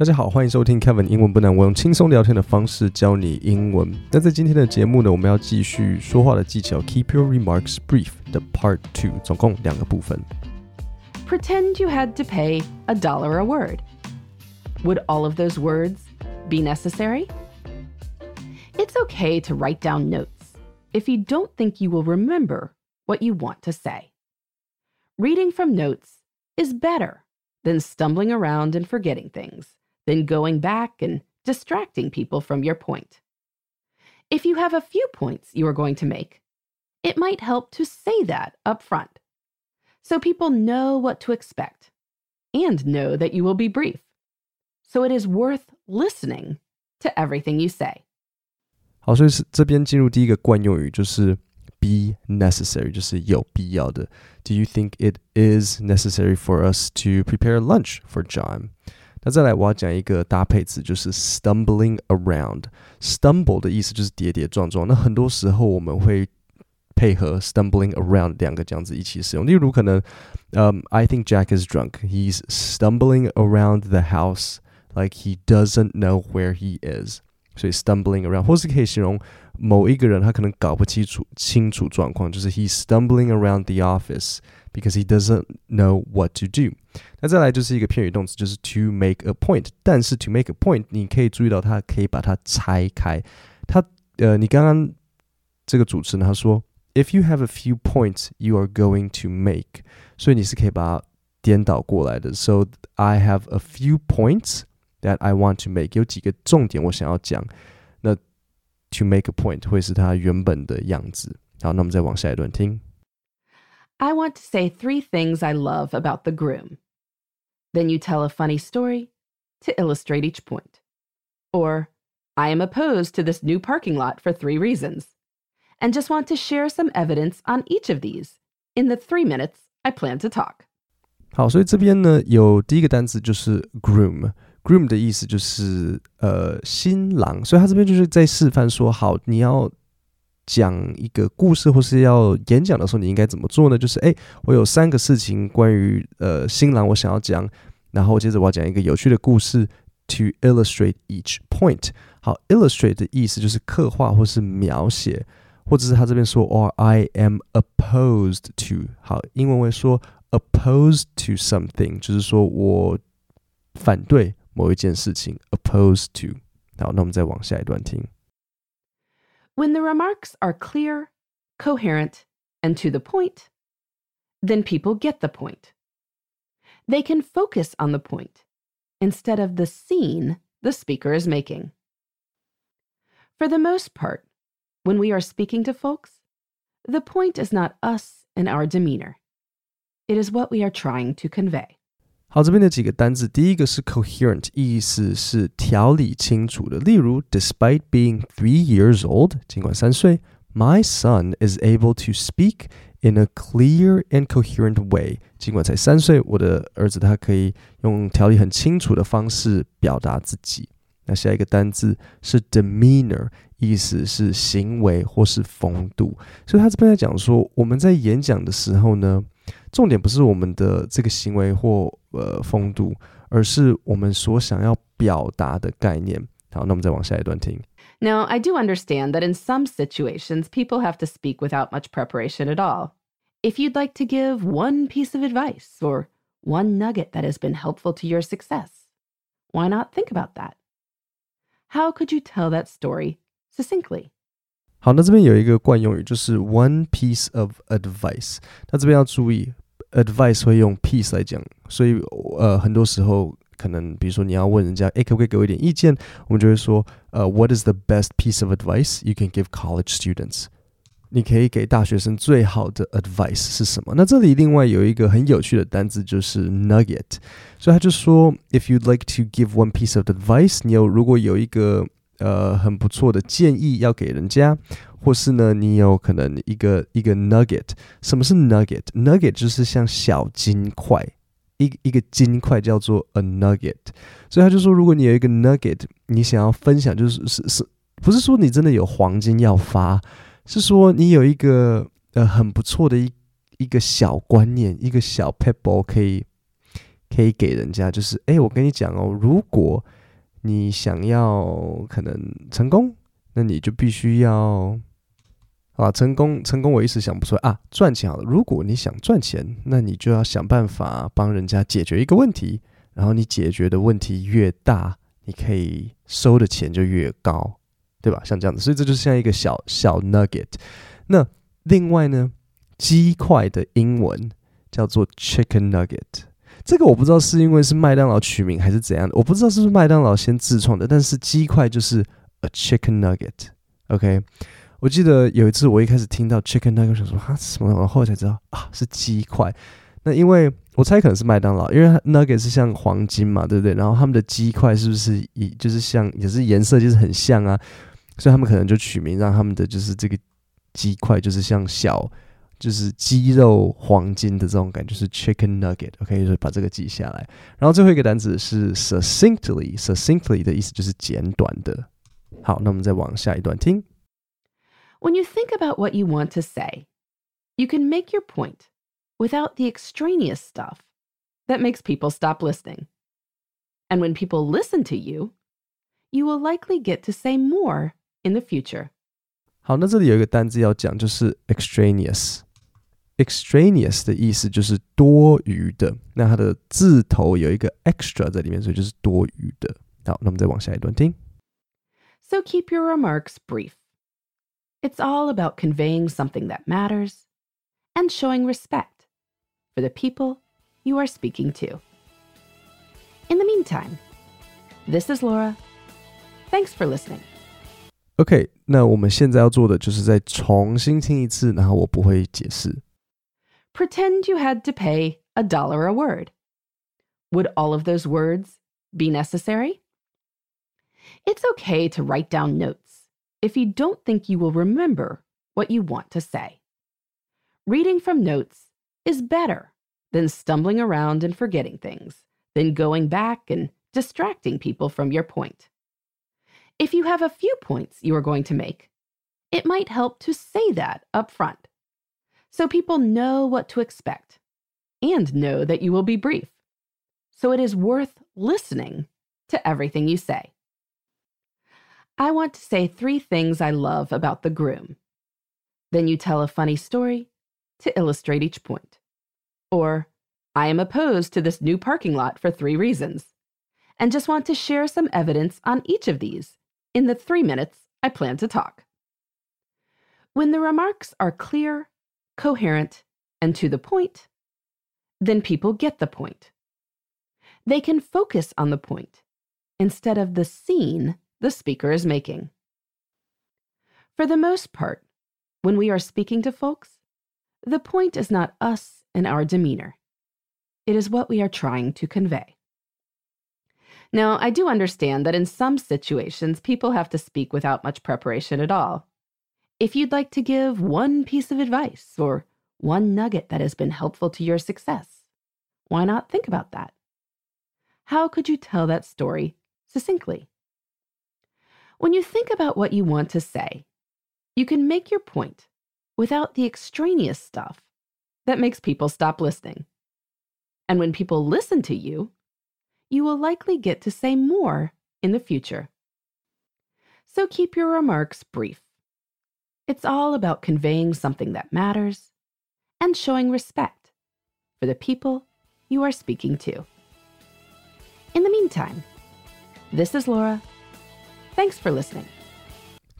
大家好，欢迎收听 Kevin 英文不难。我用轻松聊天的方式教你英文。那在今天的节目呢，我们要继续说话的技巧，Keep your remarks brief 的 Part Two，总共两个部分。Pretend you had to pay a dollar a word. Would all of those words be necessary? It's okay to write down notes if you don't think you will remember what you want to say. Reading from notes is better than stumbling around and forgetting things then going back and distracting people from your point. If you have a few points you are going to make, it might help to say that up front so people know what to expect and know that you will be brief. So it is worth listening to everything you say. 好，所以是这边进入第一个惯用语，就是 be necessary，就是有必要的。Do you think it is necessary for us to prepare lunch for John? 那再来，我要讲一个搭配词，就是 stumbling around。stumble 的意思就是跌跌撞撞。那很多时候我们会配合 stumbling around 两个这样子一起使用。例如，可能，嗯、um,，I think Jack is drunk. He's stumbling around the house like he doesn't know where he is. 所以 stumbling around，或是可以形容某一个人他可能搞不清楚清楚状况，就是 he's stumbling around the office because he doesn't know what to do。 那再来就是一个片语动词，就是 to make a point。但是 to make a point，你可以注意到它可以把它拆开。它呃，你刚刚这个主持人他说，if you have a few points you are going to make，所以你是可以把它颠倒过来的。So I have a few points that I want to make，有几个重点我想要讲。那 to make a point 会是它原本的样子。好，那我们再往下一段听。I want to say three things I love about the groom. Then you tell a funny story to illustrate each point. Or, I am opposed to this new parking lot for three reasons, and just want to share some evidence on each of these in the three minutes I plan to talk. 好，所以这边呢有第一个单词就是 groom，groom 的意思就是呃新郎，所以他这边就是在示范说，好，你要 讲一个故事或是要演讲的时候，你应该怎么做呢？就是哎，我有三个事情关于呃新郎，我想要讲，然后接着我要讲一个有趣的故事，to illustrate each point。好，illustrate 的意思就是刻画或是描写，或者是他这边说，or I am opposed to。好，英文会说 opposed to something，就是说我反对某一件事情，opposed to。好，那我们再往下一段听。When the remarks are clear, coherent, and to the point, then people get the point. They can focus on the point instead of the scene the speaker is making. For the most part, when we are speaking to folks, the point is not us and our demeanor. It is what we are trying to convey. 好，这边的几个单字，第一个是 coherent，意思是条理清楚的。例如，Despite being three years old，尽管三岁，My son is able to speak in a clear and coherent way。尽管才三岁，我的儿子他可以用条理很清楚的方式表达自己。那下一个单字是 demeanor，意思是行为或是风度。所以他这边在讲说，我们在演讲的时候呢。重点不是我们的这个行为或呃风度，而是我们所想要表达的概念。好，那我们再往下一段听。Now, I do understand that in some situations, people have to speak without much preparation at all. If you'd like to give one piece of advice or one nugget that has been helpful to your success, why not think about that? How could you tell that story succinctly? 好，那这边有一个惯用语，就是 one piece of advice。那这边要注意，advice 会用 piece 来讲，所以呃，很多时候可能，比如说你要问人家，哎，可不可以给我一点意见？我们就会说，呃，What is the best piece of advice you can give college students？你可以给大学生最好的 advice 是什么？那这里另外有一个很有趣的单字，就是 nugget。所以他就说，If you'd like to give one piece of advice，你有如果有一个 呃，很不错的建议要给人家，或是呢，你有可能一个一个 nugget。什么是 nugget？nugget 就是像小金块，一一个金块叫做 a nugget。所以他就说，如果你有一个 nugget，你想要分享，就是是是，不是说你真的有黄金要发，是说你有一个呃很不错的一一个小观念，一个小 pebble 可以可以给人家，就是哎，我跟你讲哦，如果你想要可能成功，那你就必须要啊，成功成功，我一时想不出来啊，赚钱好了。如果你想赚钱，那你就要想办法帮人家解决一个问题，然后你解决的问题越大，你可以收的钱就越高，对吧？像这样子，所以这就像一个小小 nugget。那另外呢，鸡块的英文叫做 chicken nugget。这个我不知道是因为是麦当劳取名还是怎样的，我不知道是不是麦当劳先自创的。但是鸡块就是 a chicken nugget，OK？我记得有一次我一开始听到 chicken nugget，想说哈什么，然后后来才知道啊是鸡块。那因为我猜可能是麦当劳，因为 nugget 是像黄金嘛，对不对？然后他们的鸡块是不是以就是像也是颜色就是很像啊？所以他们可能就取名让他们的就是这个鸡块就是像小。就是鸡肉黄金的这种感觉，是 chicken nugget，OK，所以把这个记下来。然后最后一个单词是 succinctly，succinctly 的意思就是简短的。好，那我们再往下一段听。When you think about what you want to say, you can make your point without the extraneous stuff that makes people stop listening. And when people listen to you, you will likely get to say more in the future. 好，那这里有一个单字要讲，就是 extraneous。 extraneous 的意思就是多余的，那它的字头有一个 extra 在里面，所以就是多余的。好，那我们再往下一段听。So keep your remarks brief. It's all about conveying something that matters and showing respect for the people you are speaking to. In the meantime, this is Laura. Thanks for listening. OK，那我们现在要做的就是再重新听一次，然后我不会解释。 Pretend you had to pay a dollar a word. Would all of those words be necessary? It's okay to write down notes if you don't think you will remember what you want to say. Reading from notes is better than stumbling around and forgetting things, than going back and distracting people from your point. If you have a few points you are going to make, it might help to say that up front so people know what to expect and know that you will be brief. So it is worth listening to everything you say. I want to say three things I love about the groom. Then you tell a funny story to illustrate each point. Or, I am opposed to this new parking lot for three reasons, and just want to share some evidence on each of these in the three minutes I plan to talk. When the remarks are clear coherent, and to the point, then people get the point. They can focus on the point instead of the scene the speaker is making. For the most part, when we are speaking to folks, the point is not us and our demeanor. It is what we are trying to convey. Now, I do understand that in some situations, people have to speak without much preparation at all. If you'd like to give one piece of advice or one nugget that has been helpful to your success, why not think about that? How could you tell that story succinctly? When you think about what you want to say, you can make your point without the extraneous stuff that makes people stop listening. And when people listen to you, you will likely get to say more in the future. So keep your remarks brief it's all about conveying something that matters and showing respect for the people you are speaking to. In the meantime, this is Laura. Thanks for listening.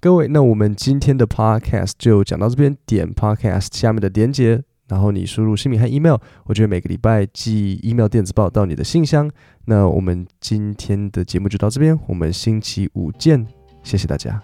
各位，那我们今天的 podcast 就讲到这边。点 podcast 下面的连接，然后你输入姓名和 email，我觉得每个礼拜寄 email 电子报到你的信箱。那我们今天的节目就到这边，我们星期五见，谢谢大家。